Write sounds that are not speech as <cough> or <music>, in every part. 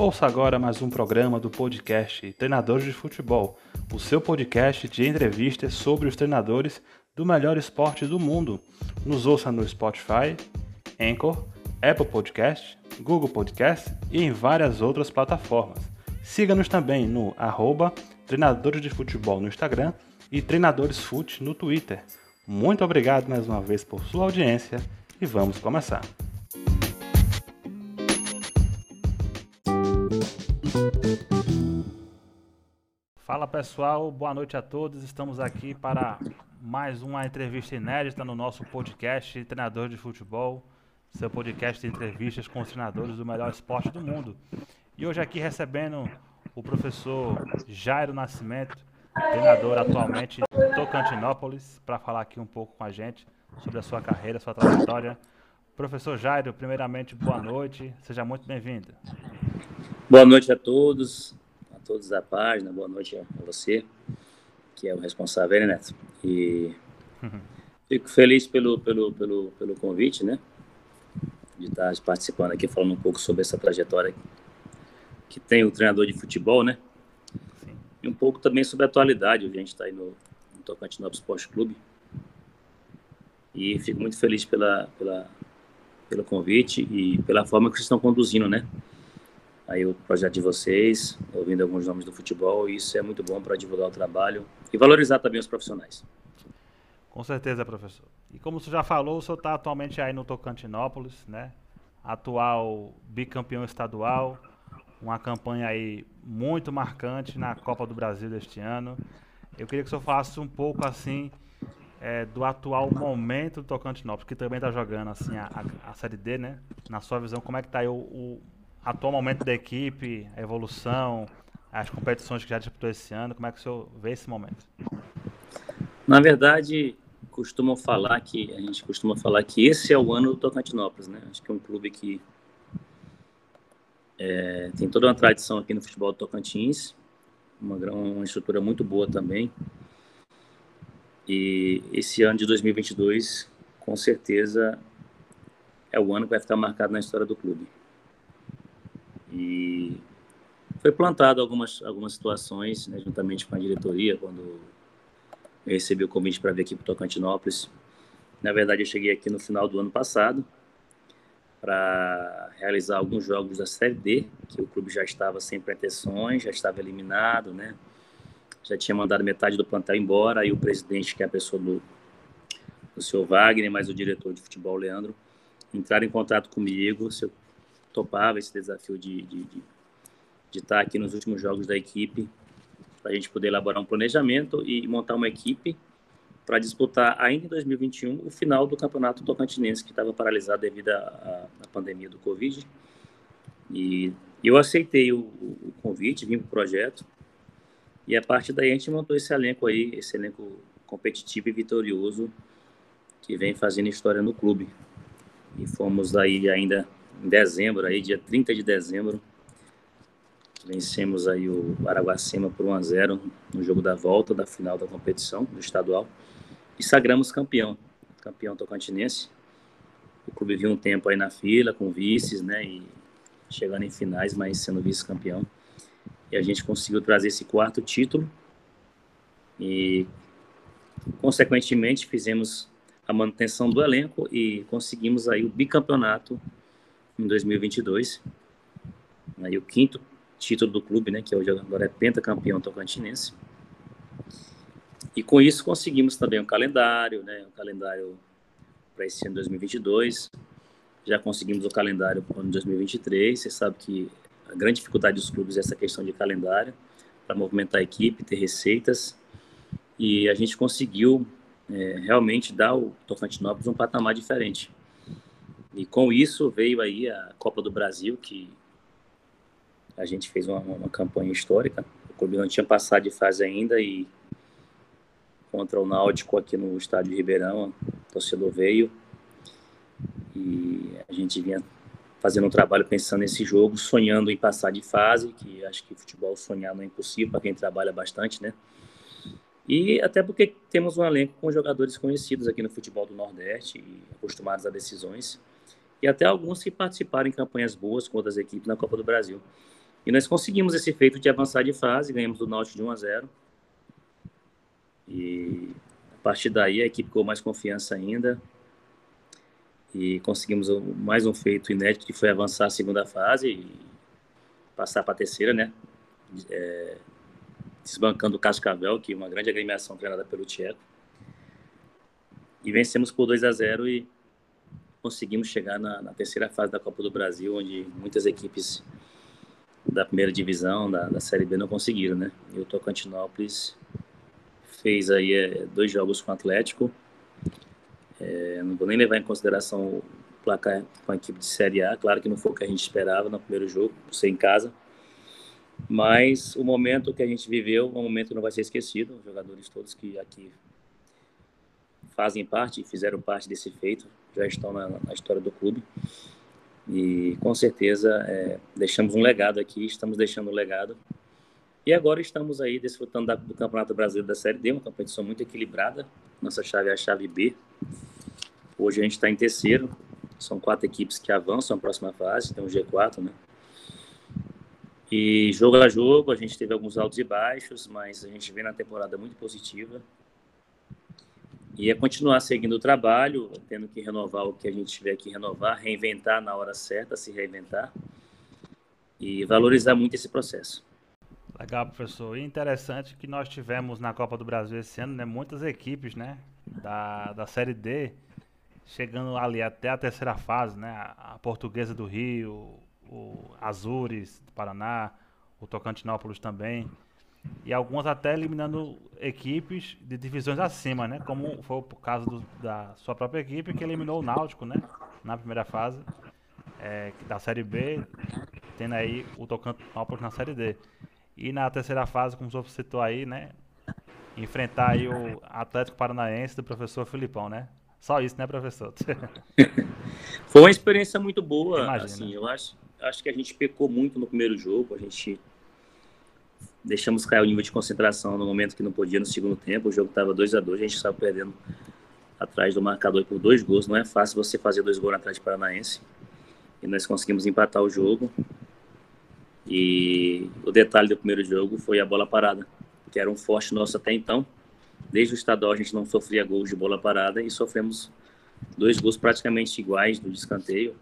Ouça agora mais um programa do podcast Treinadores de Futebol, o seu podcast de entrevistas sobre os treinadores do melhor esporte do mundo. Nos ouça no Spotify, Anchor, Apple Podcast, Google Podcast e em várias outras plataformas. Siga-nos também no arroba Treinadores de Futebol no Instagram e Treinadores Fute no Twitter. Muito obrigado mais uma vez por sua audiência e vamos começar. Fala pessoal, boa noite a todos. Estamos aqui para mais uma entrevista inédita no nosso podcast Treinador de Futebol, seu podcast de entrevistas com os treinadores do melhor esporte do mundo. E hoje aqui recebendo o professor Jairo Nascimento, treinador atualmente em Tocantinópolis, para falar aqui um pouco com a gente sobre a sua carreira, sua trajetória. Professor Jairo, primeiramente, boa noite, seja muito bem-vindo. Boa noite a todos, todos da página, boa noite a você, que é o responsável, né, Neto? E uhum. fico feliz pelo, pelo, pelo, pelo convite, né? De estar participando aqui, falando um pouco sobre essa trajetória que tem o treinador de futebol, né? Sim. E um pouco também sobre a atualidade, a gente está aí no, no Tocantinópolis Esporte Clube. E fico muito feliz pela, pela, pelo convite e pela forma que vocês estão conduzindo, né? Aí o projeto de vocês, ouvindo alguns nomes do futebol, e isso é muito bom para divulgar o trabalho e valorizar também os profissionais. Com certeza, professor. E como você já falou, o senhor está atualmente aí no Tocantinópolis, né? Atual bicampeão estadual, uma campanha aí muito marcante na Copa do Brasil deste ano. Eu queria que o senhor falasse um pouco assim é, do atual momento do Tocantinópolis, que também está jogando assim a, a, a, Série D, né? Na sua visão, como é que está aí o, o atual momento da equipe, a evolução, as competições que já disputou esse ano, como é que o senhor vê esse momento? Na verdade, costumam falar que, a gente costuma falar que esse é o ano do Tocantinópolis, né? Acho que é um clube que é, tem toda uma tradição aqui no futebol do Tocantins, uma, uma estrutura muito boa também. E esse ano de 2022, com certeza, é o ano que vai ficar marcado na história do clube. E foi plantado algumas, algumas situações, né, juntamente com a diretoria, quando eu recebi o convite para vir aqui para Tocantinópolis. Na verdade, eu cheguei aqui no final do ano passado para realizar alguns jogos da Série D, que o clube já estava sem pretensões, já estava eliminado, né? Já tinha mandado metade do plantel embora, aí o presidente, que é a pessoa do, do senhor Wagner, mais o diretor de futebol, Leandro, entraram em contato comigo se eu topava esse desafio de, de, de, de estar aqui nos últimos jogos da equipe, para a gente poder elaborar um planejamento e montar uma equipe para disputar ainda em 2021 o final do campeonato tocantinense que estava paralisado devido à, à pandemia do Covid. E eu aceitei o, o convite, vim para o projeto e a partir daí a gente montou esse elenco aí, esse elenco competitivo e vitorioso que vem fazendo história no clube. E fomos aí ainda em dezembro, aí, dia 30 de dezembro. Vencemos aí o Araguacema por 1 a 0 no jogo da volta da final da competição do estadual e sagramos campeão, campeão tocantinense. O clube viu um tempo aí na fila com vices, né, e chegando em finais, mas sendo vice-campeão. E a gente conseguiu trazer esse quarto título e consequentemente fizemos a manutenção do elenco e conseguimos aí o bicampeonato em 2022. Aí o quinto título do clube, né, que hoje agora é pentacampeão tocantinense. E com isso conseguimos também um calendário, né, um calendário para esse ano 2022. Já conseguimos o calendário para o ano 2023. Você sabe que a grande dificuldade dos clubes é essa questão de calendário para movimentar a equipe, ter receitas. E a gente conseguiu é, realmente dar ao Tocantinópolis um patamar diferente. E com isso veio aí a Copa do Brasil, que a gente fez uma, uma campanha histórica. O clube não tinha passado de fase ainda e contra o Náutico aqui no estádio Ribeirão, o torcedor veio e a gente vinha fazendo um trabalho pensando nesse jogo, sonhando em passar de fase, que acho que futebol sonhar não é impossível para quem trabalha bastante, né? E até porque temos um elenco com jogadores conhecidos aqui no futebol do Nordeste e acostumados a decisões e até alguns que participaram em campanhas boas com outras equipes na Copa do Brasil. E nós conseguimos esse feito de avançar de fase, ganhamos do Náutico de 1 a 0. E a partir daí a equipe ficou mais confiança ainda. E conseguimos mais um feito inédito que foi avançar a segunda fase e passar para a terceira, né? É, desbancando o Cascavel, que é uma grande agremiação treinada pelo Tcheco. E vencemos por 2 a 0 e conseguimos chegar na, na, terceira fase da Copa do Brasil, onde muitas equipes da primeira divisão, da, da Série B, não conseguiram, né? E o Tocantinópolis fez aí é, dois jogos com o Atlético. É, não vou nem levar em consideração o placar com a equipe de Série A, claro que não foi o que a gente esperava no primeiro jogo, por ser em casa. Mas o momento que a gente viveu, um momento que não vai ser esquecido. Os jogadores todos que aqui fazem parte, fizeram parte desse feito, já estão na, na história do clube. E com certeza é, deixamos um legado aqui, estamos deixando um legado. E agora estamos aí desfrutando da, do Campeonato Brasileiro da Série D, uma competição muito equilibrada. Nossa chave é a chave B. Hoje a gente está em terceiro. São quatro equipes que avançam a próxima fase, tem um G4, né? E jogo a jogo, a gente teve alguns altos e baixos, mas a gente vem na temporada muito positiva. E é continuar seguindo o trabalho, tendo que renovar o que a gente tiver que renovar, reinventar na hora certa, se reinventar e valorizar muito esse processo. Legal, professor. E interessante que nós tivemos na Copa do Brasil esse ano, né, muitas equipes, né, da, da Série D, chegando ali até a terceira fase, né, a Portuguesa do Rio, o Azures do Paraná, o Tocantinópolis também e algumas até eliminando equipes de divisões acima, né? Como foi o caso do, da sua própria equipe que eliminou o Náutico, né? Na primeira fase é, da Série B, tendo aí o Tocantinópolis na Série D. E na terceira fase, como o senhor citou aí, né? Enfrentar aí o Atlético Paranaense do professor Filipão, né? Só isso, né, professor? <laughs> foi uma experiência muito boa, Imagina. assim, eu acho, acho que a gente pecou muito no primeiro jogo, a gente deixamos cair o nível de concentração no momento que não podia no segundo tempo. O jogo estava 2 a 2 a gente estava perdendo atrás do marcador por dois gols. Não é fácil você fazer dois gols atrás de Paranaense. E nós conseguimos empatar o jogo. E o detalhe do primeiro jogo foi a bola parada, que era um forte nosso até então. Desde o estadual a gente não sofria gols de bola parada e sofremos dois gols praticamente iguais do descanteio.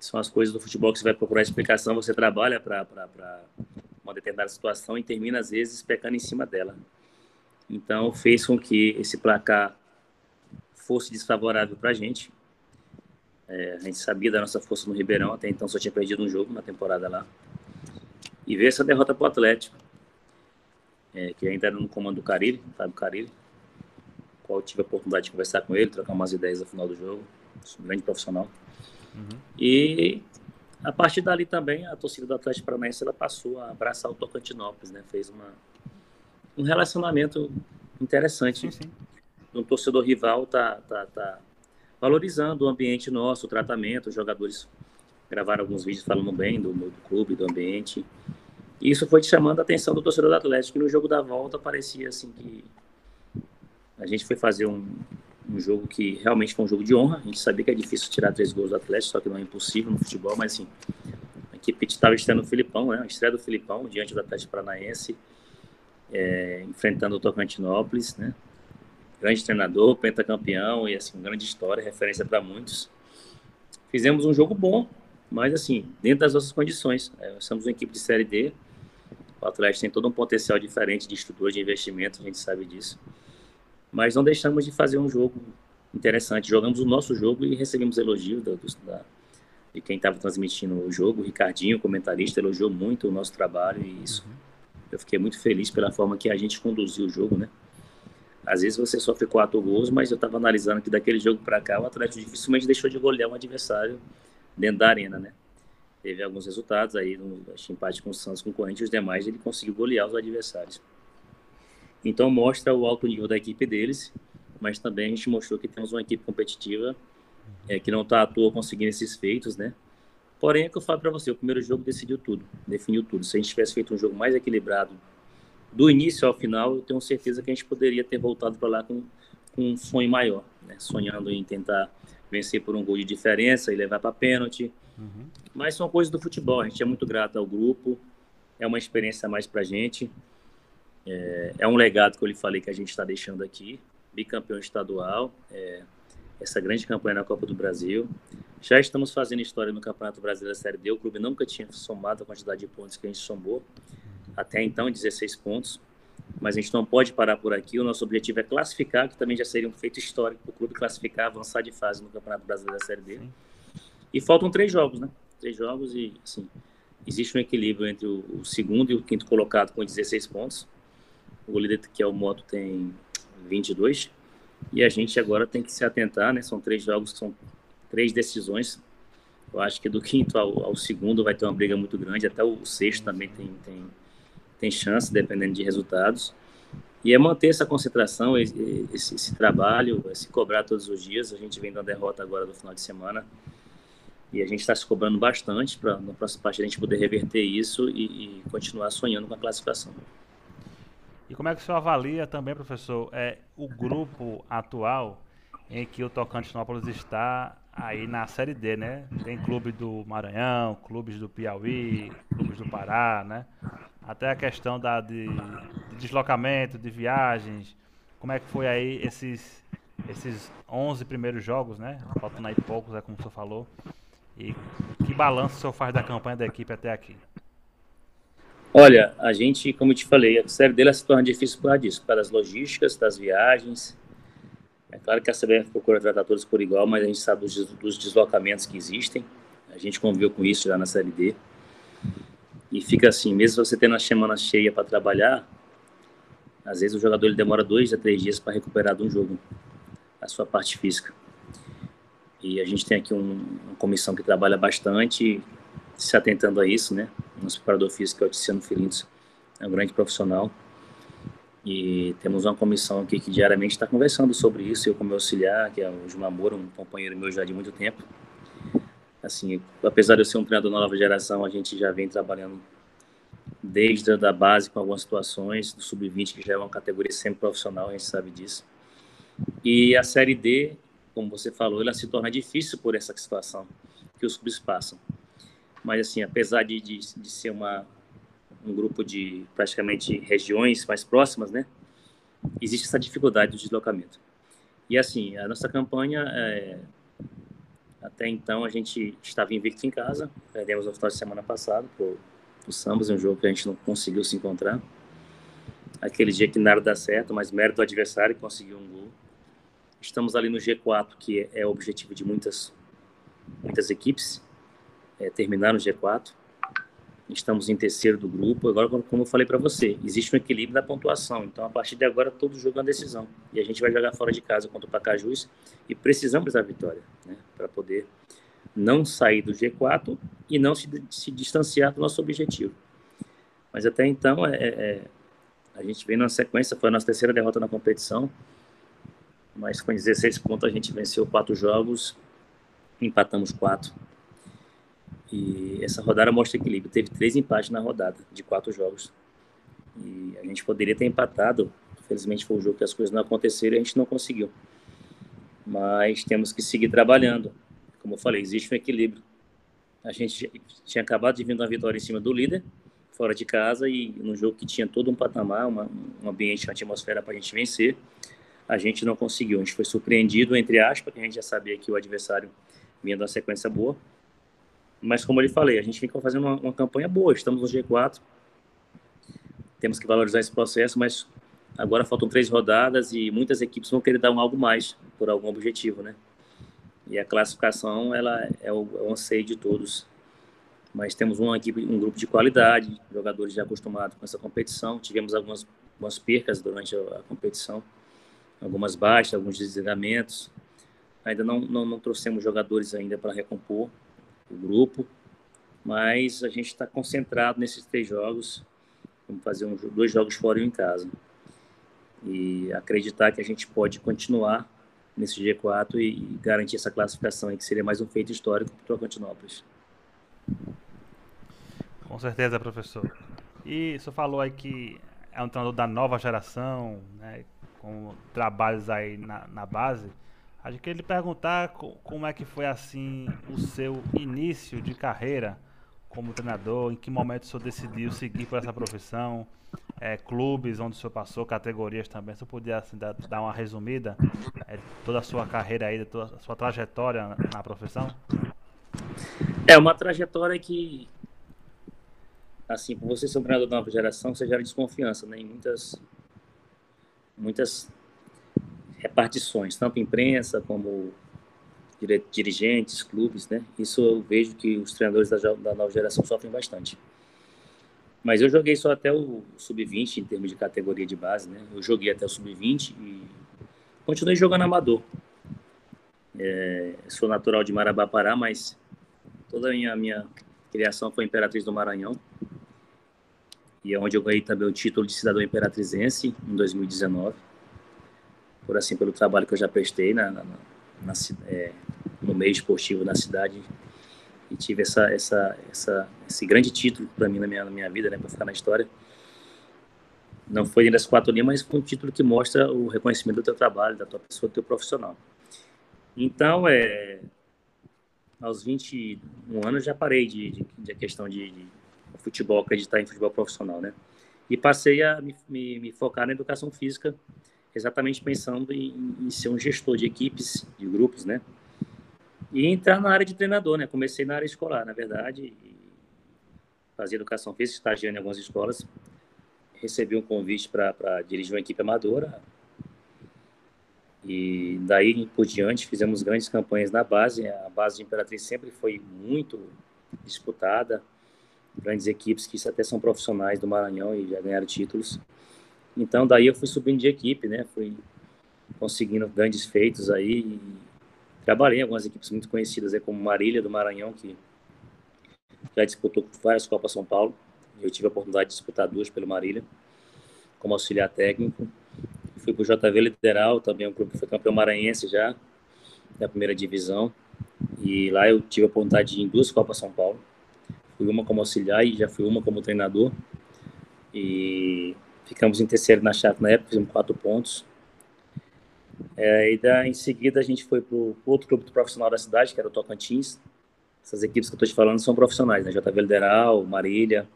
São as coisas do futebol que você vai procurar explicação, você trabalha para uma determinada situação e termina, às vezes, pecando em cima dela. Então, fez com que esse placar fosse desfavorável para a gente. É, a gente sabia da nossa força no Ribeirão, até então só tinha perdido um jogo na temporada lá. E ver essa derrota para o Atlético, é, que ainda era no comando do Carilli, Fábio Carilli, qual tive a oportunidade de conversar com ele, trocar umas ideias no final do jogo, um grande profissional. Uhum. E a partir dali também, a torcida do Atlético Paranaense ela passou a abraçar o Tocantinópolis, né? Fez uma, um relacionamento interessante. Sim, sim. Um torcedor rival tá, tá, tá valorizando o ambiente nosso, o tratamento, os jogadores gravaram alguns vídeos falando bem do, do clube, do ambiente. E isso foi chamando a atenção do torcedor do Atlético, que no jogo da volta parecia assim que a gente foi fazer um, um jogo que realmente foi um jogo de honra. A gente sabia que é difícil tirar três gols do Atlético, só que não é impossível no futebol, mas assim, a equipe estava estreando o Filipão, né? A estreia do Filipão diante do Atlético Paranaense, é, enfrentando o Tocantinópolis, né? Grande treinador, pentacampeão e assim, grande história, referência para muitos. Fizemos um jogo bom, mas assim, dentro das nossas condições. É, somos uma equipe de Série D, o Atlético tem todo um potencial diferente de estrutura de investimento, a gente sabe disso mas não deixamos de fazer um jogo interessante. Jogamos o nosso jogo e recebemos elogios da, da, de quem estava transmitindo o jogo. O Ricardinho, comentarista, elogiou muito o nosso trabalho e isso. Uhum. Eu fiquei muito feliz pela forma que a gente conduziu o jogo, né? Às vezes você sofre quatro gols, mas eu estava analisando que daquele jogo para cá o Atlético dificilmente deixou de golear um adversário dentro da arena, né? Teve alguns resultados aí, no empate com o Santos, com o Corinthians, os demais ele conseguiu golear os adversários. Então mostra o alto nível da equipe deles, mas também a gente mostrou que temos uma equipe competitiva é, que não está à toa conseguindo esses feitos, né? Porém, é que eu falo para você, o primeiro jogo decidiu tudo, definiu tudo. Se a gente tivesse feito um jogo mais equilibrado do início ao final, eu tenho certeza que a gente poderia ter voltado para lá com, com, um sonho maior, né? sonhando em tentar vencer por um gol de diferença e levar para pênalti. Uhum. Mas são coisas do futebol. A gente é muito grato ao grupo. É uma experiência a mais para a gente. É, é, um legado que eu lhe falei que a gente está deixando aqui. Bicampeão estadual. É, essa grande campanha na Copa do Brasil. Já estamos fazendo história no Campeonato Brasileiro da Série D. O clube nunca tinha somado a quantidade de pontos que a gente somou. Até então, 16 pontos. Mas a gente não pode parar por aqui. O nosso objetivo é classificar, que também já seria um feito histórico para o clube classificar, avançar de fase no Campeonato Brasileiro da Série D. E faltam três jogos, né? Três jogos e, assim, existe um equilíbrio entre o, o segundo e o quinto colocado com 16 pontos. O líder, que é o Moto, tem 22. E a gente agora tem que se atentar, né? São três jogos, são três decisões. Eu acho que do quinto ao, ao segundo vai ter uma briga muito grande. Até o sexto também tem, tem, tem chance, dependendo de resultados. E é manter essa concentração, esse, esse, trabalho, se cobrar todos os dias. A gente vem da derrota agora do final de semana. E a gente está se cobrando bastante para na próxima parte a gente poder reverter isso e, e, continuar sonhando com a classificação. E como é que o senhor avalia também, professor, é, o grupo atual em que o Tocantinópolis está aí na Série D, né? Tem clube do Maranhão, clubes do Piauí, clubes do Pará, né? Até a questão da, de, de deslocamento, de viagens. Como é que foi aí esses, esses 11 primeiros jogos, né? Faltando aí poucos, é como o senhor falou. E que balanço o senhor faz da campanha da equipe até aqui? Olha, a gente, como eu te falei, a série dele se torna difícil por causa disso, por causa das logísticas, das viagens. É claro que a CBF procura tratar todos por igual, mas a gente sabe dos, dos deslocamentos que existem. A gente conviveu com isso já na série D. E fica assim, mesmo você tendo a semana cheia para trabalhar, às vezes o jogador ele demora dois a três dias para recuperar de um jogo a sua parte física. E a gente tem aqui um, uma comissão que trabalha bastante, se atentando a isso, né? Nosso preparador físico, é o Tiziano Filintos, é um grande profissional. E temos uma comissão aqui que diariamente está conversando sobre isso. Eu, como auxiliar, que é o Gilmar Moura, um companheiro meu já de muito tempo. Assim, apesar de eu ser um treinador da nova geração, a gente já vem trabalhando desde a base com algumas situações, do sub-20, que já é uma categoria sempre profissional, a gente sabe disso. E a Série D, como você falou, ela se torna difícil por essa situação que os clubes passam. Mas, assim, apesar de, de, de ser uma, um grupo de praticamente regiões mais próximas, né? Existe essa dificuldade do deslocamento. E, assim, a nossa campanha, é, até então, a gente estava invicto em casa. Perdemos no final de semana passado o Sambas, um jogo que a gente não conseguiu se encontrar. Aquele dia que nada dá certo, mas mérito do adversário conseguiu um gol. Estamos ali no G4, que é, é o objetivo de muitas, muitas equipes é, terminar no G4. Estamos em terceiro do grupo. Agora, como eu falei para você, existe um equilíbrio da pontuação. Então, a partir de agora, todo jogo é uma decisão. E a gente vai jogar fora de casa contra o Pacajus e precisamos da vitória né, para poder não sair do G4 e não se, se distanciar do nosso objetivo. Mas até então, é, é, a gente vem na sequência, foi a nossa terceira derrota na competição, mas com 16 pontos a gente venceu quatro jogos, empatamos quatro e essa rodada mostra equilíbrio. Teve três empates na rodada, de quatro jogos. E a gente poderia ter empatado. Infelizmente foi um jogo que as coisas não aconteceram e a gente não conseguiu. Mas temos que seguir trabalhando. Como eu falei, existe um equilíbrio. A gente tinha acabado de vir uma vitória em cima do líder, fora de casa, e num jogo que tinha todo um patamar, uma, um ambiente, uma atmosfera para a gente vencer, a gente não conseguiu. A gente foi surpreendido, entre aspas, porque a gente já sabia que o adversário vinha de uma sequência boa, mas como eu falei, a gente fica fazendo uma, uma campanha boa, estamos no G4, temos que valorizar esse processo, mas agora faltam três rodadas e muitas equipes vão querer dar um algo mais por algum objetivo, né? E a classificação ela é o, é o anseio de todos. Mas temos uma equipe, um grupo de qualidade, jogadores já acostumados com essa competição. Tivemos algumas, algumas percas durante a, a competição, algumas baixas, alguns desligamentos. Ainda não, não, não trouxemos jogadores ainda para recompor, o grupo, mas a gente está concentrado nesses três jogos. Vamos fazer um, dois jogos fora e um em casa. E acreditar que a gente pode continuar nesse G4 e, e garantir essa classificação aí, que seria mais um feito histórico para o Tocantinópolis. Com certeza, professor. E o senhor falou aí que é um treinador da nova geração, né, com trabalhos aí na, na base. A gente queria lhe perguntar como é que foi assim o seu início de carreira como treinador, em que momento o senhor decidiu seguir por essa profissão, é, clubes onde o senhor passou, categorias também, se eu puder assim, dar, dar, uma resumida, é, toda a sua carreira aí, toda a sua trajetória na, na profissão? É uma trajetória que, assim, por você ser um treinador da nova geração, você gera desconfiança, né, em muitas, muitas repartições, tanto imprensa como dirigentes, clubes, né? Isso eu vejo que os treinadores da, nova geração sofrem bastante. Mas eu joguei só até o sub-20 em termos de categoria de base, né? Eu joguei até o sub-20 e continuei jogando amador. É, sou natural de Marabá, Pará, mas toda a minha, minha criação foi Imperatriz do Maranhão. E é onde eu ganhei também o título de cidadão imperatrizense em 2019. Por assim, pelo trabalho que eu já prestei na, na, na é, no meio esportivo na cidade e tive essa, essa, essa, esse grande título para mim na minha, na minha vida, né, para ficar na história. Não foi dentro das quatro linhas, mas foi um título que mostra o reconhecimento do teu trabalho, da tua pessoa, do teu profissional. Então, é, aos 21 anos já parei de, de, de questão de, de, futebol, acreditar em futebol profissional, né? E passei a me, me, me focar na educação física, exatamente pensando em, em, ser um gestor de equipes, de grupos, né? E entrar na área de treinador, né? Comecei na área escolar, na verdade, fazia educação física, estagiando em algumas escolas. Recebi um convite para dirigir uma equipe amadora. E daí por diante fizemos grandes campanhas na base. A base de Imperatriz sempre foi muito disputada. Grandes equipes que até são profissionais do Maranhão e já ganharam títulos. Então daí eu fui subindo de equipe, né? Fui conseguindo grandes feitos aí Trabalhei em algumas equipes muito conhecidas, é como Marília do Maranhão, que já disputou várias Copas São Paulo. Eu tive a oportunidade de disputar duas pelo Marília, como auxiliar técnico. Fui para o JV Literal, também um clube que foi campeão maranhense já, da primeira divisão. E lá eu tive a oportunidade de ir em duas Copas São Paulo. Fui uma como auxiliar e já fui uma como treinador. E ficamos em terceiro na chave na época, fizemos quatro pontos. É, e da, em seguida a gente foi para o outro clube profissional da cidade, que era o Tocantins. Essas equipes que eu estou te falando são profissionais, né? JV Lideral, Marília,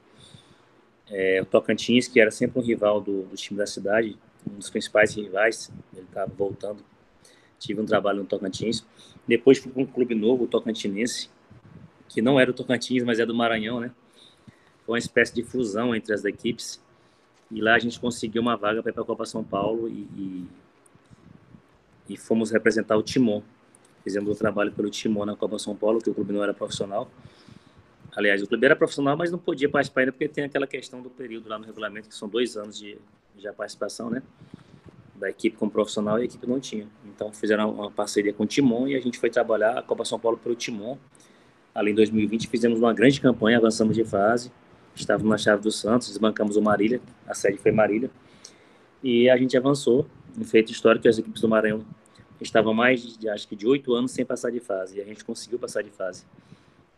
é, o Tocantins, que era sempre um rival do, do time da cidade, um dos principais rivais, ele estava voltando. Tive um trabalho no Tocantins. Depois fui para um clube novo, o Tocantinense, que não era o Tocantins, mas é do Maranhão, né? Foi uma espécie de fusão entre as equipes. E lá a gente conseguiu uma vaga para ir para a Copa São Paulo e, e e fomos representar o Timon. Fizemos um trabalho pelo Timon na Copa São Paulo, que o clube não era profissional. Aliás, o clube era profissional, mas não podia participar ainda porque tem aquela questão do período lá no regulamento, que são dois anos de, de participação, né? Da equipe como profissional e a equipe não tinha. Então fizeram uma parceria com o Timon e a gente foi trabalhar a Copa São Paulo pelo Timon. Ali em 2020 fizemos uma grande campanha, avançamos de fase. Estávamos na chave do Santos, desbancamos o Marília, a sede foi Marília. E a gente avançou um feito histórico as equipes do Maranhão estavam mais de, acho que de oito anos sem passar de fase, e a gente conseguiu passar de fase.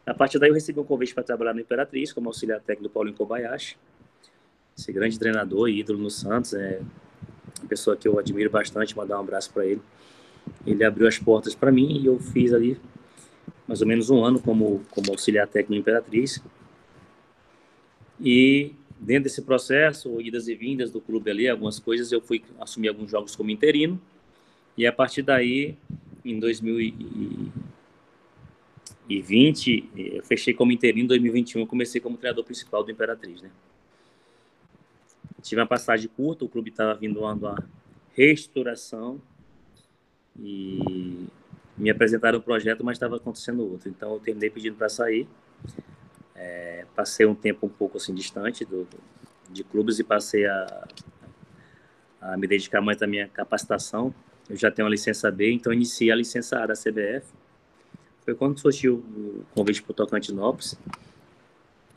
A partir daí eu recebi um convite para trabalhar no Imperatriz, como auxiliar técnico do Paulinho Kobayashi, esse grande treinador e ídolo no Santos, é uma pessoa que eu admiro bastante, mandar um abraço para ele. Ele abriu as portas para mim e eu fiz ali mais ou menos um ano como, como auxiliar técnico no Imperatriz. E dentro desse processo, idas e vindas do clube ali, algumas coisas, eu fui assumir alguns jogos como interino. E a partir daí, em 2020, eu fechei como interino. Em 2021, comecei como treinador principal do Imperatriz, né? Tive uma passagem curta, o clube estava vindo uma reestruturação e me apresentaram um projeto, mas estava acontecendo outro. Então, eu terminei pedindo para sair é, passei um tempo um pouco assim distante do, de clubes e passei a, a me dedicar mais à minha capacitação. Eu já tenho a licença B, então iniciei a licença A da CBF. Foi quando surgiu o convite para o Tocantinópolis.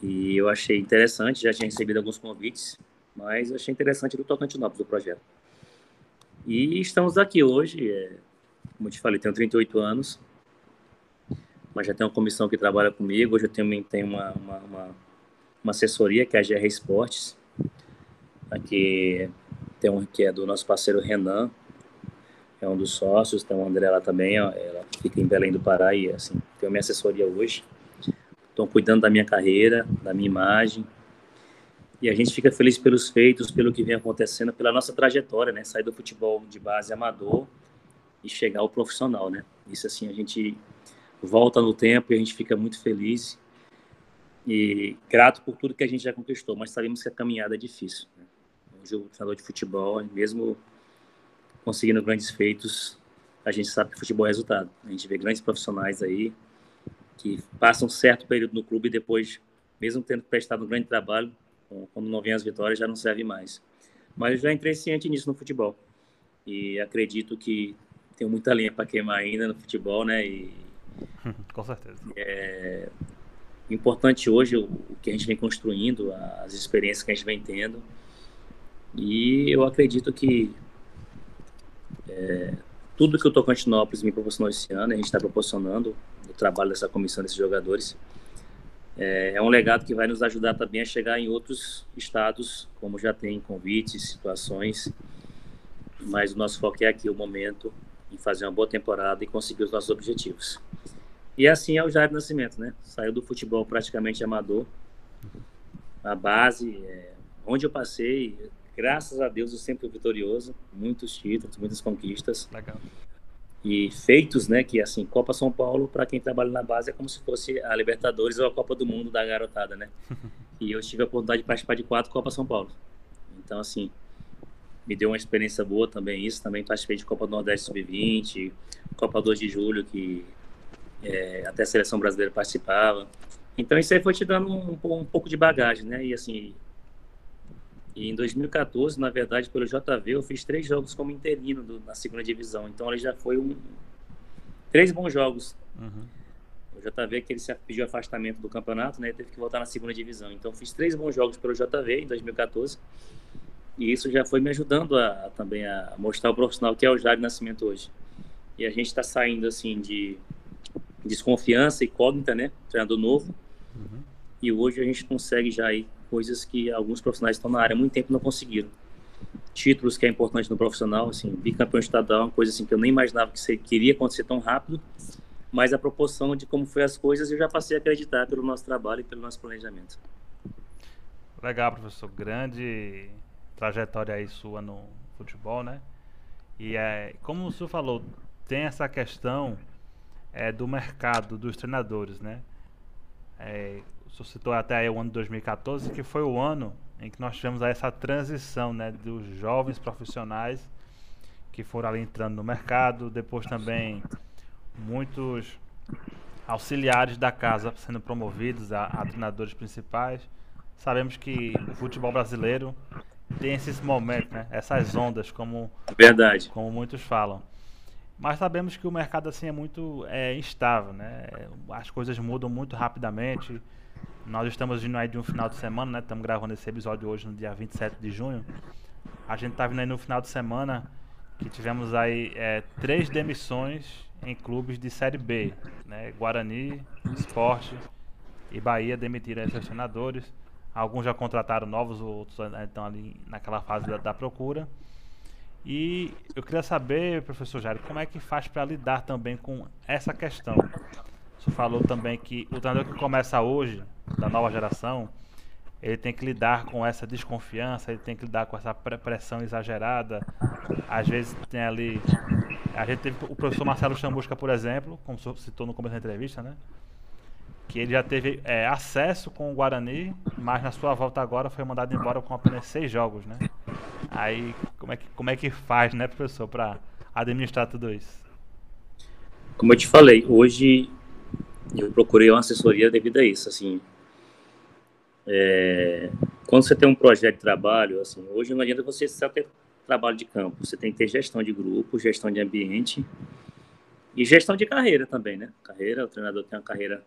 E eu achei interessante, já tinha recebido alguns convites, mas achei interessante do Tocantinópolis, o projeto. E estamos aqui hoje, é, como te falei, tenho 38 anos, mas já tem uma comissão que trabalha comigo. Hoje eu também tenho uma, uma, uma, uma assessoria, que é a GR Esportes, aqui tem um que é do nosso parceiro Renan. é um dos sócios, tem o André lá também, ó, ela fica em Belém do Pará e assim, tem minha assessoria hoje. Estão cuidando da minha carreira, da minha imagem. E a gente fica feliz pelos feitos, pelo que vem acontecendo, pela nossa trajetória, né? Sair do futebol de base amador e chegar ao profissional, né? Isso assim, a gente volta no tempo e a gente fica muito feliz e grato por tudo que a gente já conquistou, mas sabemos que a caminhada é difícil. Hoje o treinador de futebol, mesmo conseguindo grandes feitos, a gente sabe que futebol é resultado. A gente vê grandes profissionais aí que passam um certo período no clube e depois, mesmo tendo prestado um grande trabalho, quando não vem as vitórias, já não serve mais. Mas eu já entrei ciente nisso no futebol. E acredito que tenho muita linha para queimar ainda no futebol, né? E, <laughs> Com certeza. É importante hoje o, que a gente vem construindo, as experiências que a gente vem tendo. E eu acredito que é, tudo que o Tocantinópolis me proporcionou esse ano, a gente está proporcionando o trabalho dessa comissão desses jogadores, é, é, um legado que vai nos ajudar também a chegar em outros estados, como já tem convites, situações. Mas o nosso foco é aqui, o momento, em fazer uma boa temporada e conseguir os nossos objetivos. E assim é o Jair Nascimento, né? Saiu do futebol praticamente amador, a base, é, onde eu passei, graças a Deus eu sempre vitorioso, muitos títulos, muitas conquistas. Legal. E feitos, né, que assim, Copa São Paulo, para quem trabalha na base, é como se fosse a Libertadores ou a Copa do Mundo da garotada, né? <laughs> e eu tive a oportunidade de participar de quatro Copa São Paulo. Então, assim, me deu uma experiência boa também isso. Também participei de Copa do Nordeste Sub-20, Copa 2 de Julho, que é, até a seleção brasileira participava. Então isso aí foi te dando um, um, pouco de bagagem, né? E assim, e em 2014, na verdade, pelo JV, eu fiz três jogos como interino do, na segunda divisão. Então ele já foi um três bons jogos. Uhum. O JV que ele se pediu afastamento do campeonato, né? Teve que voltar na segunda divisão. Então fiz três bons jogos pelo JV em 2014. E isso já foi me ajudando a, a também a mostrar o profissional que é o Jair Nascimento hoje. E a gente está saindo assim de desconfiança, incógnita, né? Treinador novo. Uhum. E hoje a gente consegue já aí coisas que alguns profissionais estão na área há muito tempo não conseguiram. Títulos que é importante no profissional, assim, bicampeão estadual, uma coisa assim que eu nem imaginava que você queria acontecer tão rápido, mas a proporção de como foi as coisas eu já passei a acreditar pelo nosso trabalho e pelo nosso planejamento. Legal, professor. Grande trajetória aí sua no futebol, né? E é, como o senhor falou, tem essa questão é, do mercado dos treinadores, né? É, o senhor citou até o ano de 2014, que foi o ano em que nós tivemos essa transição, né, dos jovens profissionais que foram ali entrando no mercado, depois também muitos auxiliares da casa sendo promovidos a, a treinadores principais. Sabemos que o futebol brasileiro tem esses momentos, né? essas ondas, como, Verdade. como muitos falam. Mas sabemos que o mercado assim é muito é, instável, né? As coisas mudam muito rapidamente. Nós estamos vindo aí de um final de semana, né? Estamos gravando esse episódio hoje no dia 27 de junho. A gente está vindo aí no final de semana que tivemos aí é, três demissões em clubes de Série B, né? Guarani, Esporte e Bahia demitiram esses treinadores. Alguns já contrataram novos, outros estão ali naquela fase da, da procura. E eu queria saber, professor Jair, como é que faz para lidar também com essa questão? Você falou também que o treinador que começa hoje, da nova geração, ele tem que lidar com essa desconfiança, ele tem que lidar com essa pressão exagerada. Às vezes tem ali. A gente teve o professor Marcelo Chambusca, por exemplo, como citou no começo da entrevista, né? Que ele já teve é, acesso com o Guarani, mas na sua volta agora foi mandado embora com apenas seis jogos, né? Aí, como é que, como é que faz, né, professor, para administrar tudo isso? Como eu te falei, hoje eu procurei uma assessoria devido a isso, assim. É, quando você tem um projeto de trabalho, assim, hoje não adianta você só ter trabalho de campo, você tem que ter gestão de grupo, gestão de ambiente e gestão de carreira também, né? Carreira, o treinador tem uma carreira,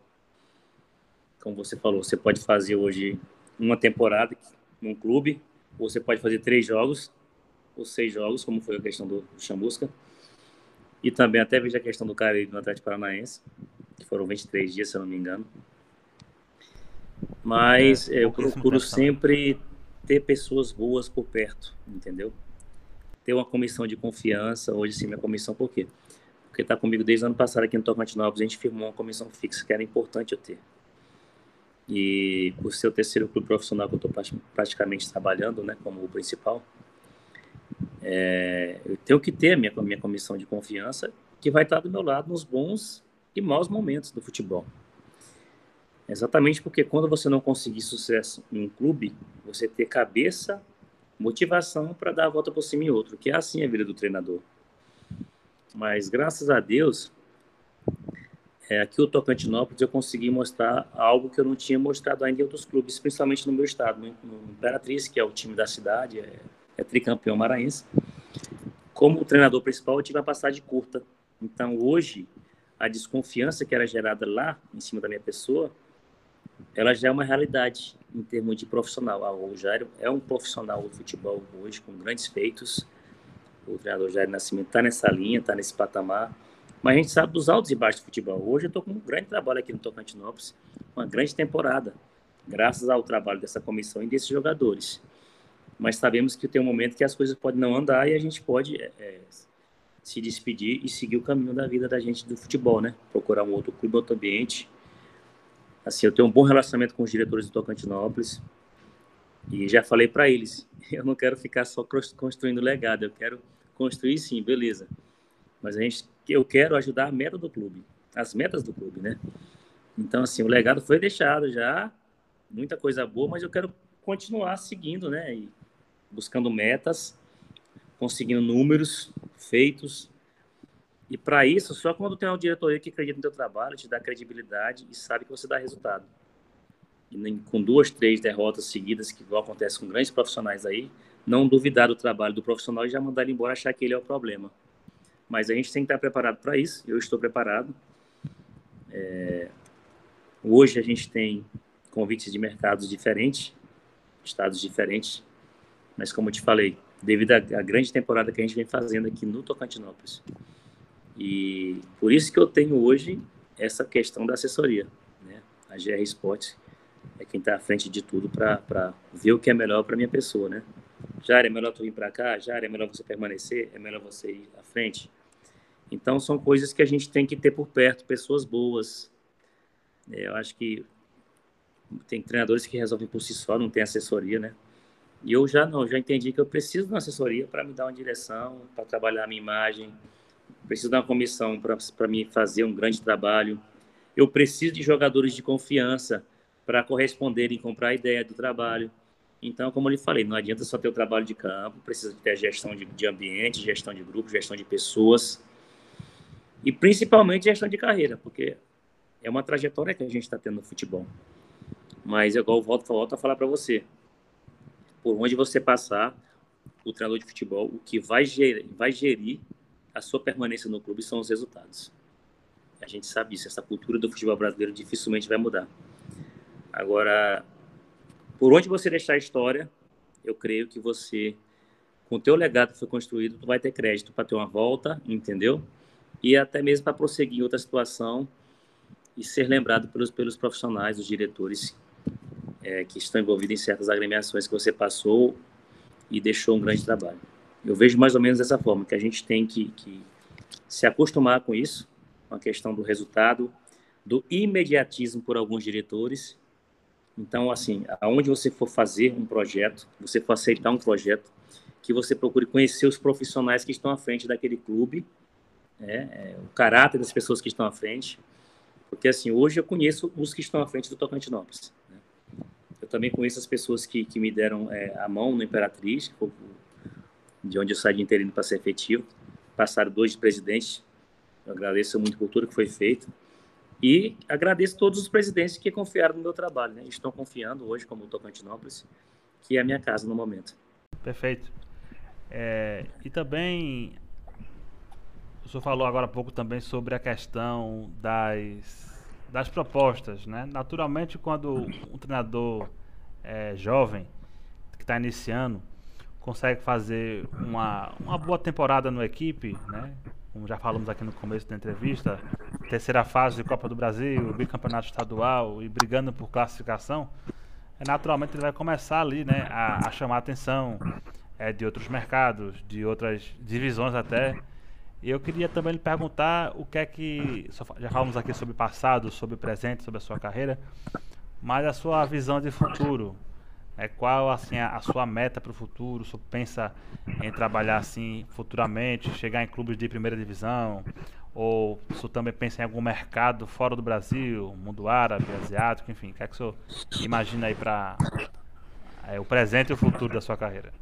como você falou, você pode fazer hoje uma temporada num clube, você pode fazer três jogos ou seis jogos, como foi a questão do, do Chamusca. E também até vejo a questão do Caribe no Atlético Paranaense, que foram 23 dias, se eu não me engano. Mas é, eu procuro sempre ter pessoas boas por perto, entendeu? ter uma comissão de confiança. Hoje, sim, minha comissão, por quê? Porque está comigo desde o ano passado aqui no Tocantinópolis, a gente firmou uma comissão fixa que era importante eu ter. E por ser o terceiro clube profissional que eu estou praticamente trabalhando, né, como o principal, é, eu tenho que ter a minha, a minha comissão de confiança que vai estar do meu lado nos bons e maus momentos do futebol. Exatamente porque quando você não conseguir sucesso em um clube, você ter cabeça, motivação para dar a volta por cima em outro, que é assim a vida do treinador. Mas graças a Deus, é, aqui o Tocantinópolis eu consegui mostrar algo que eu não tinha mostrado ainda em outros clubes, principalmente no meu estado, no, Imperatriz, que é o time da cidade, é, é tricampeão maranhense. Como treinador principal, eu tive uma passagem curta. Então, hoje, a desconfiança que era gerada lá, em cima da minha pessoa, ela já é uma realidade em termos de profissional. Ah, o Jairo é um profissional do futebol hoje, com grandes feitos. O treinador Jairo Nascimento está nessa linha, está nesse patamar. Mas a gente sabe dos altos e baixos do futebol. Hoje eu estou com um grande trabalho aqui no Tocantinópolis, uma grande temporada, graças ao trabalho dessa comissão e desses jogadores. Mas sabemos que tem um momento que as coisas podem não andar e a gente pode é, é se despedir e seguir o caminho da vida da gente do futebol, né? Procurar um outro clube, outro ambiente Assim, eu tenho um bom relacionamento com os diretores do Tocantinópolis e já falei para eles, <laughs> eu não quero ficar só construindo legado, eu quero construir sim, beleza. Mas a gente, eu quero ajudar a meta do clube, as metas do clube, né? Então, assim, o legado foi deixado já, muita coisa boa, mas eu quero continuar seguindo, né? E buscando metas, conseguindo números feitos, e para isso, só quando tem uma diretoria que acredita no teu trabalho, te dá credibilidade e sabe que você dá resultado. E com duas, três derrotas seguidas, que acontece com grandes profissionais aí, não duvidar do trabalho do profissional e já mandar ele embora achar que ele é o problema. Mas a gente tem que estar preparado para isso. Eu estou preparado. É... Hoje a gente tem convites de mercados diferentes, estados diferentes. Mas como eu te falei, devido à grande temporada que a gente vem fazendo aqui no Tocantinópolis, e por isso que eu tenho hoje essa questão da assessoria. Né? A GR Sports é quem está à frente de tudo para ver o que é melhor para minha pessoa, né? Já é melhor tu vir para cá, já é melhor você permanecer, é melhor você ir à frente. Então são coisas que a gente tem que ter por perto, pessoas boas. É, eu acho que tem treinadores que resolvem por si só, não tem assessoria, né? E eu já não, já entendi que eu preciso de uma assessoria para me dar uma direção, para trabalhar a minha imagem, preciso de uma comissão para me fazer um grande trabalho. Eu preciso de jogadores de confiança para corresponderem e comprar a ideia do trabalho. Então, como eu lhe falei, não adianta só ter o trabalho de campo, precisa ter gestão de, de ambiente, gestão de grupo, gestão de pessoas e principalmente gestão de carreira, porque é uma trajetória que a gente está tendo no futebol. Mas, igual eu volto, volto a falar para você, por onde você passar, o treinador de futebol, o que vai gerir, vai gerir a sua permanência no clube são os resultados. A gente sabe disso, essa cultura do futebol brasileiro dificilmente vai mudar. Agora, por onde você deixar a história, eu creio que você, com o teu legado que foi construído, tu vai ter crédito para ter uma volta, entendeu? E até mesmo para prosseguir outra situação e ser lembrado pelos, pelos profissionais, os diretores é, que estão envolvidos em certas agremiações que você passou e deixou um grande trabalho. Eu vejo mais ou menos dessa forma, que a gente tem que, que se acostumar com isso, com a questão do resultado, do imediatismo por alguns diretores. Então, assim, aonde você for fazer um projeto, você for aceitar um projeto, que você procure conhecer os profissionais que estão à frente daquele clube, né, é, o caráter das pessoas que estão à frente, porque assim, hoje eu conheço os que estão à frente do Tocantinópolis. Né? Eu também conheço as pessoas que, que me deram é, a mão no Imperatriz, de onde eu saí de interino para ser efetivo. Passaram dois presidentes. Eu agradeço muito a cultura que foi feita. E agradeço todos os presidentes que confiaram no meu trabalho. Né? Estão confiando hoje, como o Tocantinópolis, que é a minha casa no momento. Perfeito. É, e também, senhor falou agora há pouco também sobre a questão das, das propostas. Né? Naturalmente, quando um treinador é, jovem, que está iniciando, consegue fazer uma, uma boa temporada no equipe, né? Como já falamos aqui no começo da entrevista, terceira fase de Copa do Brasil, bicampeonato estadual e brigando por classificação, é, naturalmente ele vai começar ali, né, a, a chamar a atenção, é de outros mercados, de outras divisões até. E eu queria também lhe perguntar o que é que. Já falamos aqui sobre passado, sobre presente, sobre a sua carreira, mas a sua visão de futuro. É qual assim a, a sua meta para o futuro? Você pensa em trabalhar assim futuramente, chegar em clubes de primeira divisão? Ou você também pensa em algum mercado fora do Brasil, mundo árabe, asiático, enfim? O que é que você imagina aí para é, o presente e o futuro da sua carreira?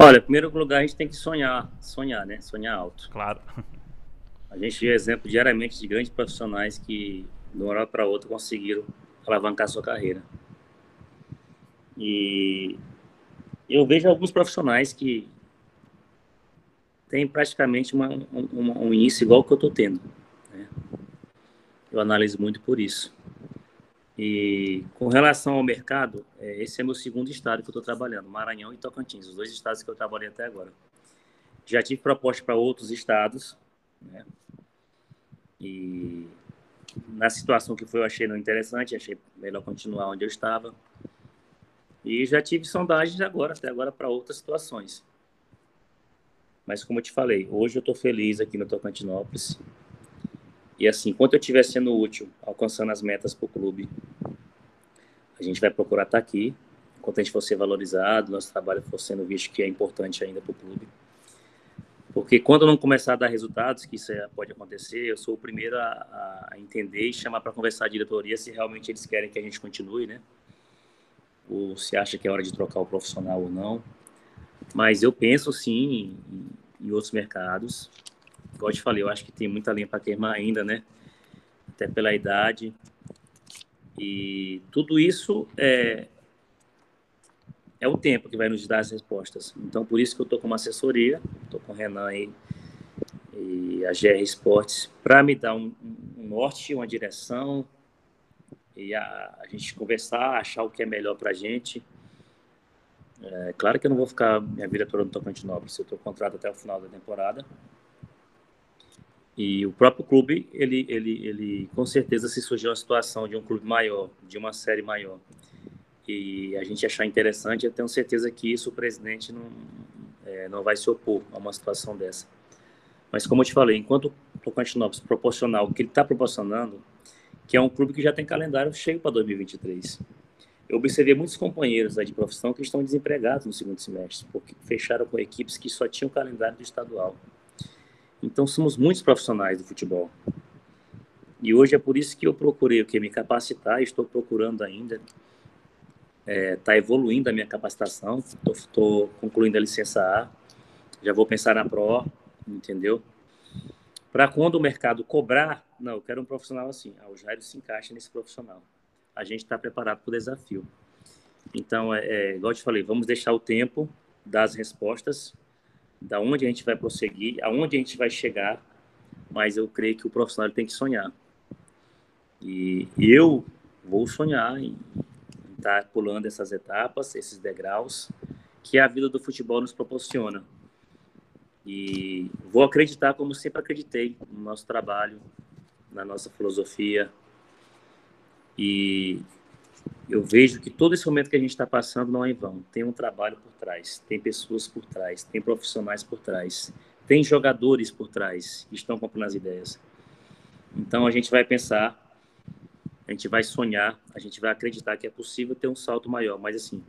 Olha, em primeiro lugar, a gente tem que sonhar, sonhar, né? Sonhar alto. Claro. A gente vê exemplo diariamente de grandes profissionais que, de uma hora para outra, conseguiram alavancar sua carreira. E eu vejo alguns profissionais que têm praticamente uma, um, um início igual que eu estou tendo. Né? Eu analiso muito por isso. E com relação ao mercado, é, esse é meu segundo estado que eu estou trabalhando, Maranhão e Tocantins, os dois estados que eu trabalhei até agora. Já tive proposta para outros estados, né? E na situação que foi, eu achei não interessante, achei melhor continuar onde eu estava. E já tive sondagens agora, até agora, para outras situações. Mas como eu te falei, hoje eu estou feliz aqui no Tocantinópolis. E assim, enquanto eu estiver sendo útil, alcançando as metas para o clube, a gente vai procurar estar tá aqui. Enquanto a gente for ser valorizado, nosso trabalho for sendo visto que é importante ainda para o clube. Porque quando não começar a dar resultados, que isso é, pode acontecer, eu sou o primeiro a, a entender e chamar para conversar a diretoria se realmente eles querem que a gente continue, né? Ou se acha que é hora de trocar o profissional ou não. Mas eu penso sim em, em outros mercados igual eu te falei, eu acho que tem muita linha para queimar ainda, né? Até pela idade. E tudo isso é, é o tempo que vai nos dar as respostas. Então, por isso que eu estou com uma assessoria, estou com o Renan aí e a GR Esportes, para me dar um, um, norte, uma direção e a, a, gente conversar, achar o que é melhor para a gente. É, claro que eu não vou ficar minha vida toda no Tocantinópolis, eu estou contrato até o final da temporada, e o próprio clube, ele, ele, ele com certeza, se surgir uma situação de um clube maior, de uma série maior, e a gente achar interessante, eu tenho certeza que isso o presidente não, é, não vai se opor a uma situação dessa. Mas como eu te falei, enquanto o Tocantinópolis proporcionar o que ele está proporcionando, que é um clube que já tem calendário cheio para 2023. Eu observei muitos companheiros de profissão que estão desempregados no segundo semestre, porque fecharam com equipes que só tinham calendário do estadual. Então, somos muitos profissionais do futebol. E hoje é por isso que eu procurei o que me capacitar, estou procurando ainda, está é, tá evoluindo a minha capacitação, estou concluindo a licença A, já vou pensar na Pro, entendeu? Para quando o mercado cobrar, não, eu quero um profissional assim, ah, o Jairo se encaixa nesse profissional. A gente está preparado para o desafio. Então, é, é, igual eu te falei, vamos deixar o tempo das respostas da onde a gente vai prosseguir, aonde a gente vai chegar, mas eu creio que o profissional tem que sonhar. E eu vou sonhar em estar tá pulando essas etapas, esses degraus que a vida do futebol nos proporciona. E vou acreditar como sempre acreditei no nosso trabalho, na nossa filosofia. E eu vejo que todo esse momento que a gente está passando não é em vão. Tem um trabalho por trás, tem pessoas por trás, tem profissionais por trás, tem jogadores por trás que estão comprando as ideias. Então a gente vai pensar, a gente vai sonhar, a gente vai acreditar que é possível ter um salto maior. Mas assim,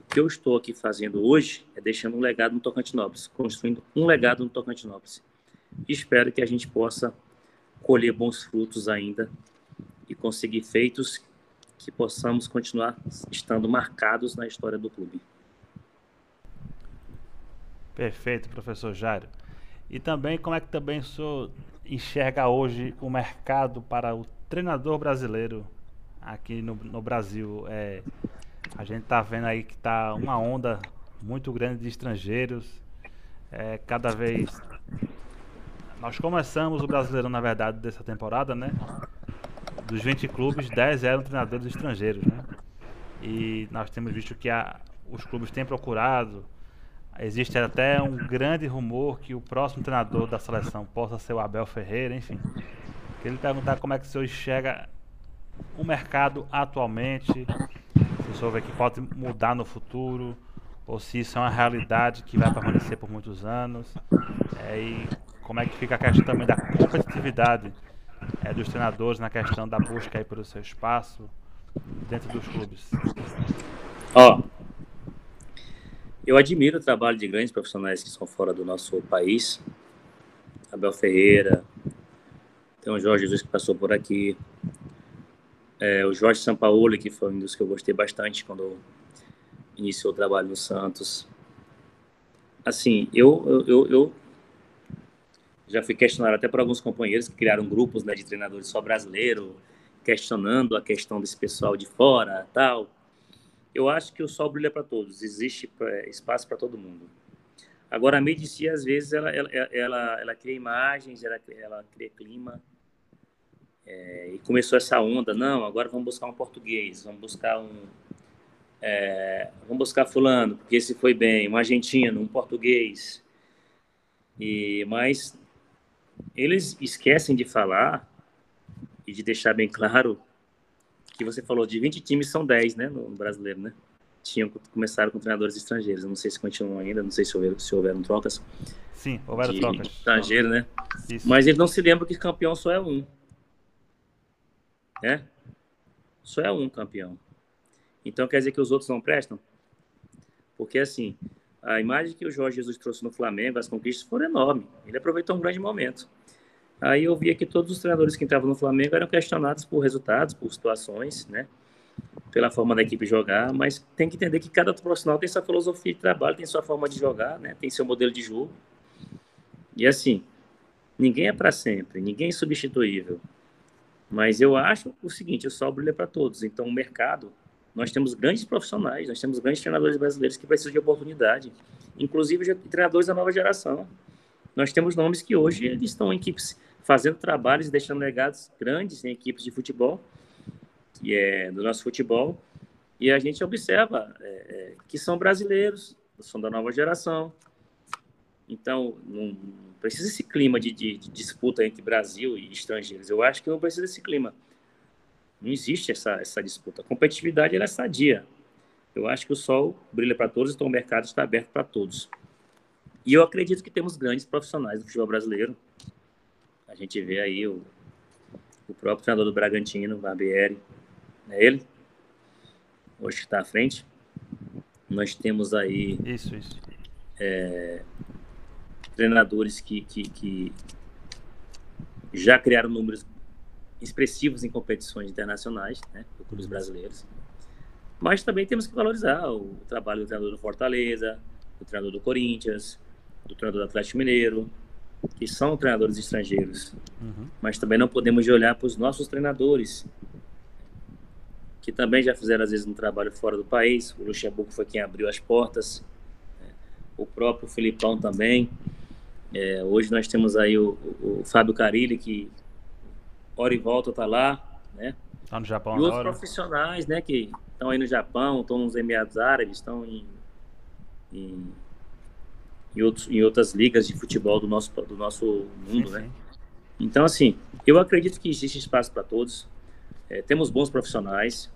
o que eu estou aqui fazendo hoje é deixando um legado no Tocantinópolis, construindo um legado no Tocantinópolis. espero que a gente possa colher bons frutos ainda e conseguir feitos que possamos continuar estando marcados na história do clube. Perfeito, professor Jairo. E também como é que também o senhor enxerga hoje o mercado para o treinador brasileiro aqui no, no Brasil? É, a gente está vendo aí que está uma onda muito grande de estrangeiros. É, cada vez. Nós começamos o brasileiro, na verdade, dessa temporada, né? Dos 20 clubes, 10 eram treinadores estrangeiros, né? E nós temos visto que a, os clubes têm procurado. Existe até um grande rumor que o próximo treinador da seleção possa ser o Abel Ferreira, enfim. Queria perguntar como é que o senhor enxerga o mercado atualmente, se o senhor vê que pode mudar no futuro, ou se isso é uma realidade que vai permanecer por muitos anos. É, e como é que fica a questão também da competitividade é, dos treinadores na questão da busca aí pelo seu espaço dentro dos clubes? Ó, eu admiro o trabalho de grandes profissionais que são fora do nosso país. Abel Ferreira, tem o Jorge Jesus que passou por aqui, é, o Jorge Sampaoli, que foi um dos que eu gostei bastante quando iniciou o trabalho no Santos. Assim, eu, eu, eu já fui questionado até por alguns companheiros que criaram grupos né, de treinadores só brasileiro, questionando a questão desse pessoal de fora, tal. Eu acho que o sol brilha para todos, existe espaço para todo mundo. Agora, a medicina, às vezes, ela, ela, ela, ela cria imagens, ela, ela cria clima, é, e começou essa onda, não, agora vamos buscar um português, vamos buscar um. É, vamos buscar fulano, porque esse foi bem, um argentino, um português. E, mas eles esquecem de falar e de deixar bem claro que você falou de 20 times são 10, né, no brasileiro, né? Tinham começaram com treinadores estrangeiros. não sei se continuam ainda, não sei se houveram, se houveram trocas. Sim, houveram trocas. Estrangeiro, né? Isso. Mas ele não se lembra que campeão só é um né? Só é um campeão. Então quer dizer que os outros não prestam? Porque assim, a imagem que o Jorge Jesus trouxe no Flamengo, as conquistas foram enormes. Ele aproveitou um grande momento. Aí eu via que todos os treinadores que entravam no Flamengo eram questionados por resultados, por situações, né? Pela forma da equipe jogar, mas tem que entender que cada profissional tem sua filosofia de trabalho, tem sua forma de jogar, né? Tem seu modelo de jogo. E assim, ninguém é para sempre, ninguém é substituível. Mas eu acho o seguinte, o sol brilha para todos. Então, o mercado, nós temos grandes profissionais, nós temos grandes treinadores brasileiros que precisam de oportunidade, inclusive treinadores da nova geração. Nós temos nomes que hoje eles estão em equipes fazendo trabalhos e deixando legados grandes em equipes de futebol, que é do nosso futebol, e a gente observa é, é, que são brasileiros, são da nova geração. Então, não, precisa esse clima de, de, de, disputa entre Brasil e estrangeiros. Eu acho que não precisa desse clima. Não existe essa, essa disputa. A competitividade é sadia. Eu acho que o sol brilha para todos, então o mercado está aberto para todos. E eu acredito que temos grandes profissionais do futebol brasileiro. A gente vê aí o, o próprio treinador do Bragantino, Barbieri, é ele, hoje está à frente. Nós temos aí. Isso, isso. É, treinadores que, que, que já criaram números expressivos em competições internacionais, né, por clubes brasileiros. Mas também temos que valorizar o trabalho do treinador do Fortaleza, do treinador do Corinthians, do treinador do Atlético Mineiro, que são treinadores estrangeiros. Uhum. Mas também não podemos olhar para os nossos treinadores, que também já fizeram às vezes um trabalho fora do país. O Luxemburgo foi quem abriu as portas, né? o próprio Filipão também. É, hoje nós temos aí o, o, Fábio Carilli, que hora e volta está lá, né? Está no Japão E outros profissionais, né, que estão aí no Japão, estão nos Emirados Árabes, estão em, em, em, outros, em outras ligas de futebol do nosso, do nosso mundo, sim, né? Sim. Então, assim, eu acredito que existe espaço para todos. É, temos bons profissionais.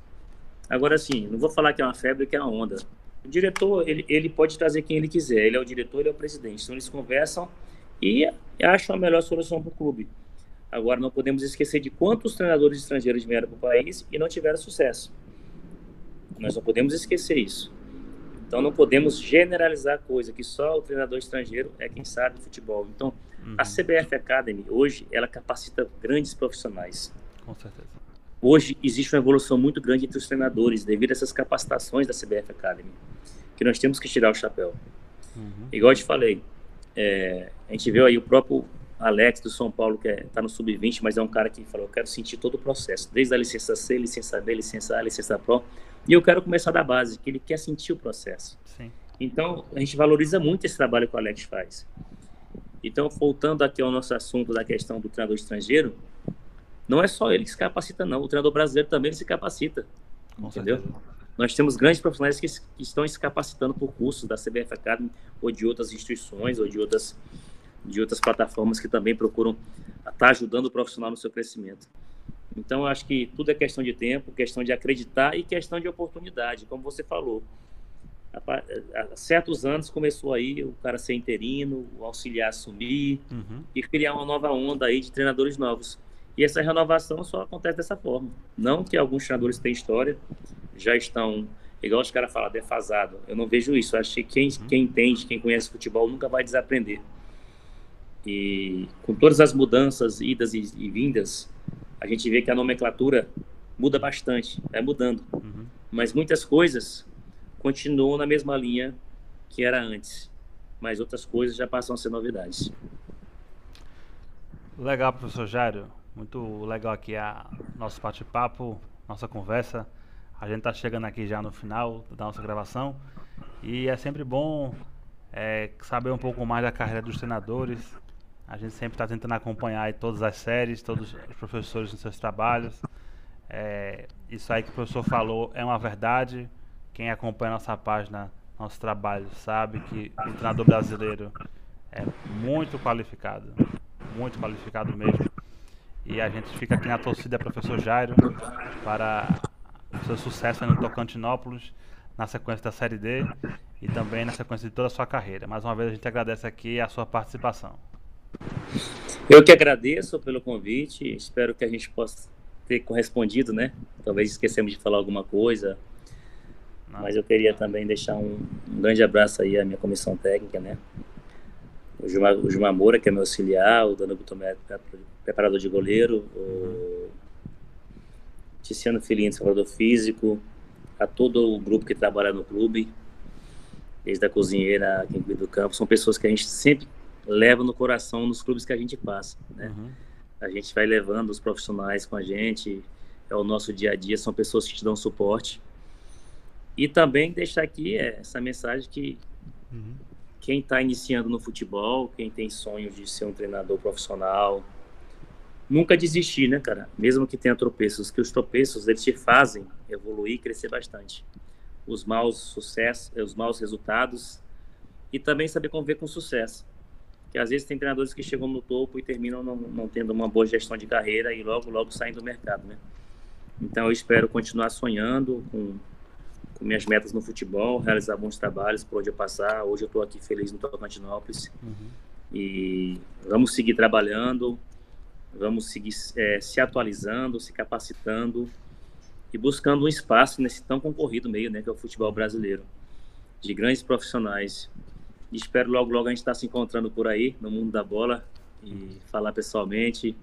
Agora, assim, não vou falar que é uma febre, que é uma onda. O diretor, ele, ele pode trazer quem ele quiser. Ele é o diretor, ele é o presidente. Então, eles conversam e acham a melhor solução para o clube. Agora, não podemos esquecer de quantos treinadores estrangeiros vieram para o país e não tiveram sucesso. Nós não podemos esquecer isso. Então, não podemos generalizar a coisa, que só o treinador estrangeiro é quem sabe futebol. Então, uhum. a CBF Academy, hoje, ela capacita grandes profissionais. Com certeza. Hoje, existe uma evolução muito grande entre os treinadores, devido a essas capacitações da CBF Academy, que nós temos que tirar o chapéu. Uhum. Igual eu te falei, é, a gente viu aí o próprio Alex do São Paulo, que está é, tá no sub-20, mas é um cara que falou: eu quero sentir todo o processo, desde a licença C, licença B, licença A, licença Pro, e eu quero começar da base, que ele quer sentir o processo. Sim. Então, a gente valoriza muito esse trabalho que o Alex faz. Então, voltando aqui ao nosso assunto da questão do treinador estrangeiro, não é só ele que se capacita, não. O treinador brasileiro também se capacita. Com entendeu? Certeza. Nós temos grandes profissionais que, que, estão se capacitando por cursos da CBF Academy ou de outras instituições ou de outras, de outras plataformas que também procuram estar tá ajudando o profissional no seu crescimento. Então, eu acho que tudo é questão de tempo, questão de acreditar e questão de oportunidade, como você falou. há certos anos começou aí o cara ser interino, o auxiliar assumir uhum. e criar uma nova onda aí de treinadores novos. E essa renovação só acontece dessa forma. Não que alguns treinadores têm história, já estão, igual os caras falam, defasado. Eu não vejo isso. Eu acho que quem, uhum. quem entende, quem conhece futebol, nunca vai desaprender. E com todas as mudanças, idas e, e vindas, a gente vê que a nomenclatura muda bastante, vai mudando. Uhum. Mas muitas coisas continuam na mesma linha que era antes. Mas outras coisas já passam a ser novidades. Legal, professor Jairo. Muito legal aqui a nosso bate-papo, nossa conversa. A gente está chegando aqui já no final da nossa gravação e é sempre bom é, saber um pouco mais da carreira dos treinadores. A gente sempre está tentando acompanhar todas as séries, todos os professores nos seus trabalhos. É, isso aí que o professor falou é uma verdade. Quem acompanha nossa página, nosso trabalho, sabe que o treinador brasileiro é muito qualificado, muito qualificado mesmo. E a gente fica aqui na torcida, professor Jairo, para o seu sucesso no Tocantinópolis, na sequência da Série D e também na sequência de toda a sua carreira. Mais uma vez a gente agradece aqui a sua participação. Eu que agradeço pelo convite, espero que a gente possa ter correspondido, né? Talvez esquecemos de falar alguma coisa, Não. mas eu queria também deixar um, um grande abraço aí à minha comissão técnica, né? o Gilmar, o Gilmar Moura, que é meu auxiliar, o Danilo Tomé, preparador de goleiro, o Tiziano Filhinho, preparador físico, a todo o grupo que trabalha no clube, desde a cozinheira quem cuida do campo, são pessoas que a gente sempre leva no coração nos clubes que a gente passa, né? Uhum. A gente vai levando os profissionais com a gente, é o nosso dia a dia, são pessoas que te dão suporte. E também deixar aqui essa mensagem que uhum quem está iniciando no futebol, quem tem sonhos de ser um treinador profissional, nunca desistir, né, cara? Mesmo que tenha tropeços, que os tropeços eles te fazem evoluir e crescer bastante. Os maus sucessos, os maus resultados e também saber conviver com sucesso. Às vezes tem treinadores que chegam no topo e terminam não, não tendo uma boa gestão de carreira e logo logo saem do mercado, né? Então eu espero continuar sonhando com com minhas metas no futebol, realizar bons trabalhos por onde eu passar. Hoje eu estou aqui feliz no Tocantinópolis. Uhum. E vamos seguir trabalhando, vamos seguir é, se atualizando, se capacitando e buscando um espaço nesse tão concorrido meio, né, que é o futebol brasileiro, de grandes profissionais. Espero logo, logo a gente estar tá se encontrando por aí, no mundo da bola, e falar pessoalmente,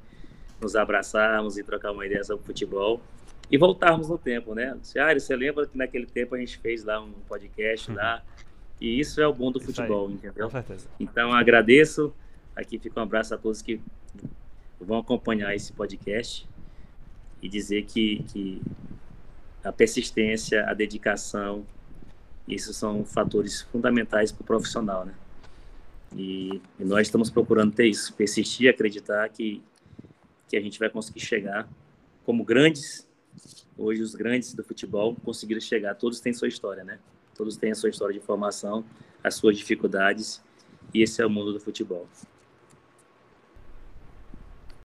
nos abraçarmos e trocar uma ideia sobre futebol e voltarmos no tempo, né? Ah, você lembra que naquele tempo a gente fez lá um podcast uhum. lá? E isso é o bom do futebol, entendeu? Com certeza. Então agradeço. Aqui fica um abraço a todos que vão acompanhar esse podcast e dizer que, que a persistência, a dedicação, isso são fatores fundamentais para o profissional, né? E, e, nós estamos procurando ter isso, persistir, acreditar que, que a gente vai conseguir chegar como grandes hoje os grandes do futebol conseguiram chegar. Todos têm sua história, né? Todos têm a sua história de formação, as suas dificuldades, e esse é o mundo do futebol.